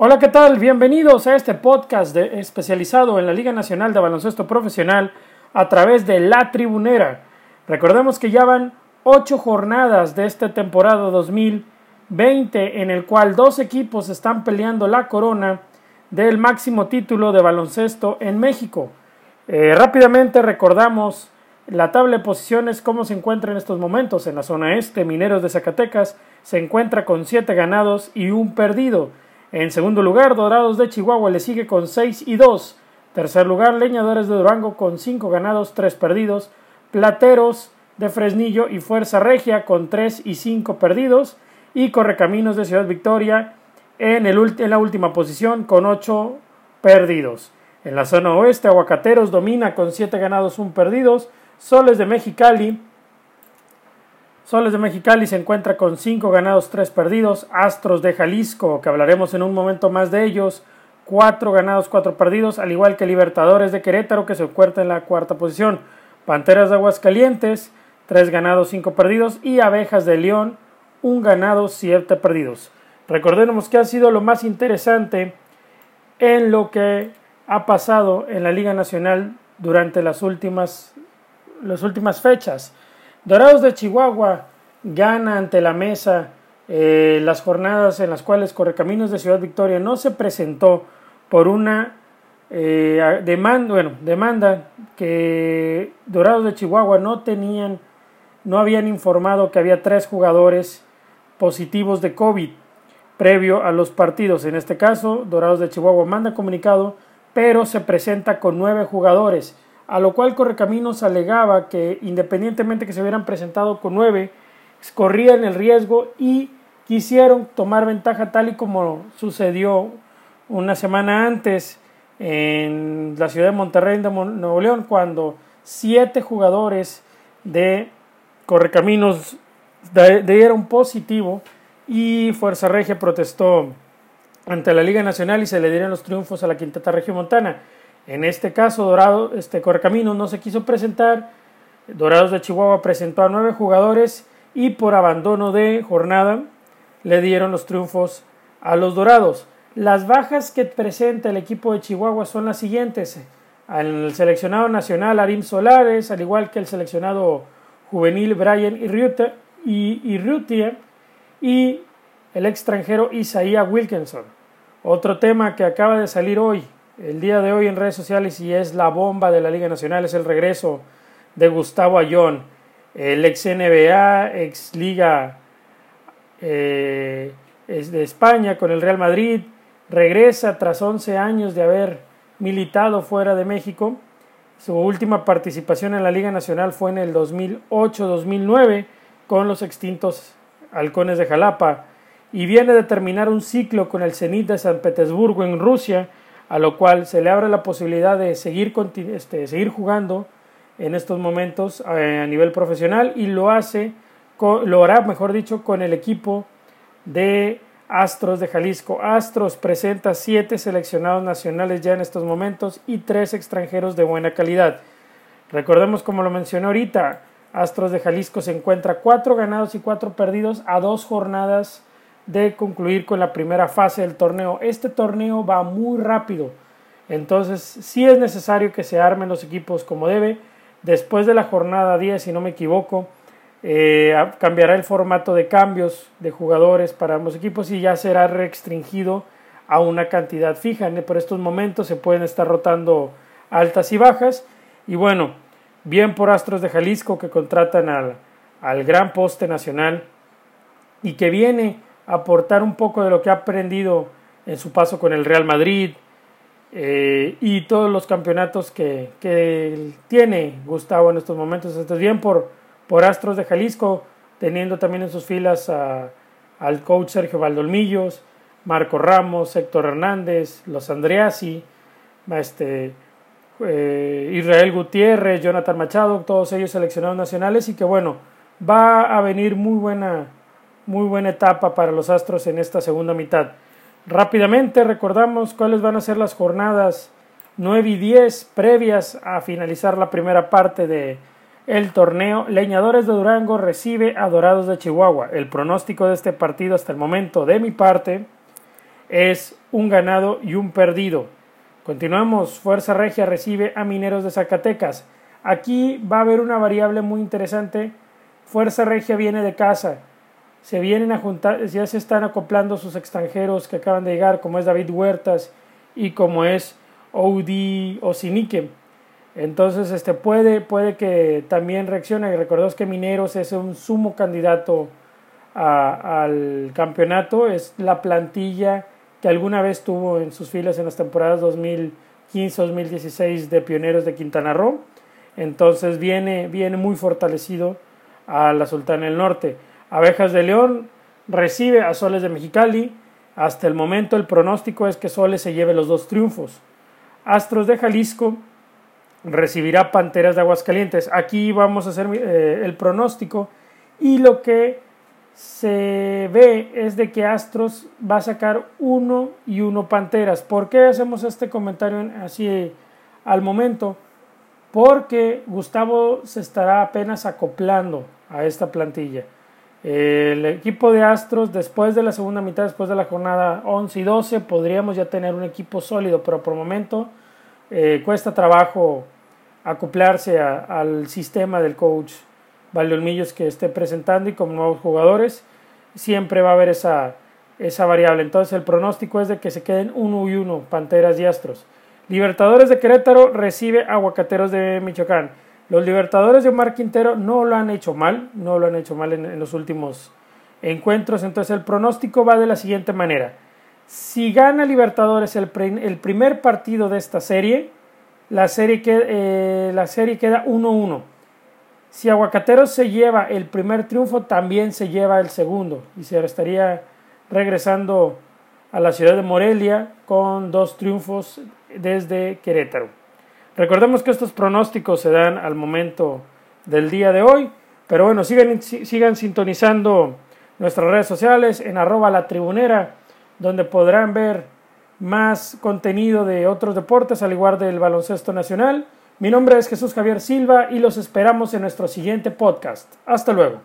Hola, ¿qué tal? Bienvenidos a este podcast especializado en la Liga Nacional de Baloncesto Profesional a través de La Tribunera. Recordemos que ya van ocho jornadas de esta temporada 2020 en el cual dos equipos están peleando la corona del máximo título de baloncesto en México. Eh, rápidamente recordamos la tabla de posiciones, cómo se encuentra en estos momentos. En la zona este, Mineros de Zacatecas se encuentra con siete ganados y un perdido. En segundo lugar, Dorados de Chihuahua le sigue con 6 y 2. Tercer lugar, Leñadores de Durango con 5 ganados, 3 perdidos. Plateros de Fresnillo y Fuerza Regia con 3 y 5 perdidos. Y Correcaminos de Ciudad Victoria en, el, en la última posición con 8 perdidos. En la zona oeste, Aguacateros domina con 7 ganados, 1 perdidos. Soles de Mexicali Soles de Mexicali se encuentra con 5 ganados, 3 perdidos. Astros de Jalisco, que hablaremos en un momento más de ellos, 4 ganados, 4 perdidos, al igual que Libertadores de Querétaro, que se encuentra en la cuarta posición. Panteras de Aguascalientes, 3 ganados, 5 perdidos. Y Abejas de León, 1 ganado, 7 perdidos. Recordemos que ha sido lo más interesante en lo que ha pasado en la Liga Nacional durante las últimas, las últimas fechas. Dorados de Chihuahua gana ante la mesa eh, las jornadas en las cuales Correcaminos de Ciudad Victoria no se presentó por una eh, demanda, bueno, demanda que Dorados de Chihuahua no tenían, no habían informado que había tres jugadores positivos de COVID previo a los partidos. En este caso, Dorados de Chihuahua manda comunicado, pero se presenta con nueve jugadores a lo cual Correcaminos alegaba que independientemente que se hubieran presentado con nueve, corrían el riesgo y quisieron tomar ventaja tal y como sucedió una semana antes en la ciudad de Monterrey, de Nuevo León, cuando siete jugadores de Correcaminos dieron positivo y Fuerza Regia protestó ante la Liga Nacional y se le dieron los triunfos a la Quinteta Montana. En este caso, Dorado, este Correcaminos no se quiso presentar. Dorados de Chihuahua presentó a nueve jugadores y por abandono de jornada le dieron los triunfos a los Dorados. Las bajas que presenta el equipo de Chihuahua son las siguientes. Al seleccionado nacional Arim Solares, al igual que el seleccionado juvenil Brian Irrutia y, y el extranjero Isaiah Wilkinson. Otro tema que acaba de salir hoy, el día de hoy en redes sociales y es la bomba de la Liga Nacional, es el regreso de Gustavo Ayón, el ex NBA, ex Liga eh, de España con el Real Madrid, regresa tras 11 años de haber militado fuera de México. Su última participación en la Liga Nacional fue en el 2008-2009 con los extintos Halcones de Jalapa y viene de terminar un ciclo con el Zenit de San Petersburgo en Rusia a lo cual se le abre la posibilidad de seguir, este, seguir jugando en estos momentos eh, a nivel profesional y lo hace, lo hará, mejor dicho, con el equipo de Astros de Jalisco. Astros presenta siete seleccionados nacionales ya en estos momentos y tres extranjeros de buena calidad. Recordemos, como lo mencioné ahorita, Astros de Jalisco se encuentra cuatro ganados y cuatro perdidos a dos jornadas de concluir con la primera fase del torneo. Este torneo va muy rápido, entonces sí es necesario que se armen los equipos como debe. Después de la jornada 10, si no me equivoco, eh, cambiará el formato de cambios de jugadores para ambos equipos y ya será restringido a una cantidad fija. Por estos momentos se pueden estar rotando altas y bajas. Y bueno, bien por Astros de Jalisco que contratan al, al gran poste nacional y que viene aportar un poco de lo que ha aprendido en su paso con el Real Madrid eh, y todos los campeonatos que, tiene Gustavo en estos momentos. Entonces, bien por, por Astros de Jalisco, teniendo también en sus filas al coach Sergio Valdolmillos, Marco Ramos, Héctor Hernández, los Andreasi, este, eh, Israel Gutiérrez, Jonathan Machado, todos ellos seleccionados nacionales y que bueno, va a venir muy buena muy buena etapa para los Astros en esta segunda mitad. Rápidamente recordamos cuáles van a ser las jornadas 9 y 10 previas a finalizar la primera parte de el torneo. Leñadores de Durango recibe a Dorados de Chihuahua. El pronóstico de este partido hasta el momento de mi parte es un ganado y un perdido. Continuamos, Fuerza Regia recibe a Mineros de Zacatecas. Aquí va a haber una variable muy interesante. Fuerza Regia viene de casa. Se vienen a juntar, ya se están acoplando sus extranjeros que acaban de llegar, como es David Huertas y como es Oudi Osinique. Entonces, este puede, puede que también reaccione. Recordemos que Mineros es un sumo candidato al campeonato. Es la plantilla que alguna vez tuvo en sus filas en las temporadas 2015-2016 de Pioneros de Quintana Roo. Entonces viene, viene muy fortalecido a la Sultana del Norte. Abejas de León recibe a Soles de Mexicali. Hasta el momento el pronóstico es que Soles se lleve los dos triunfos. Astros de Jalisco recibirá Panteras de Aguascalientes. Aquí vamos a hacer eh, el pronóstico y lo que se ve es de que Astros va a sacar uno y uno Panteras. ¿Por qué hacemos este comentario así al momento? Porque Gustavo se estará apenas acoplando a esta plantilla. El equipo de Astros, después de la segunda mitad, después de la jornada 11 y 12, podríamos ya tener un equipo sólido, pero por el momento eh, cuesta trabajo acoplarse al sistema del coach Valdolmillos que esté presentando y con nuevos jugadores siempre va a haber esa, esa variable. Entonces el pronóstico es de que se queden uno y uno, Panteras y Astros. Libertadores de Querétaro recibe Aguacateros de Michoacán. Los Libertadores de Omar Quintero no lo han hecho mal, no lo han hecho mal en los últimos encuentros. Entonces el pronóstico va de la siguiente manera. Si gana Libertadores el, primer partido de esta serie, la serie, eh, la serie queda 1-1. Si Aguacateros se lleva el primer triunfo, también se lleva el segundo y se estaría regresando a la ciudad de Morelia con dos triunfos desde Querétaro. Recordemos que estos pronósticos se dan al momento del día de hoy, pero bueno, sigan, sigan sintonizando nuestras redes sociales en arroba la tribunera donde podrán ver más contenido de otros deportes, al igual del baloncesto nacional. Mi nombre es Jesús Javier Silva y los esperamos en nuestro siguiente podcast. Hasta luego.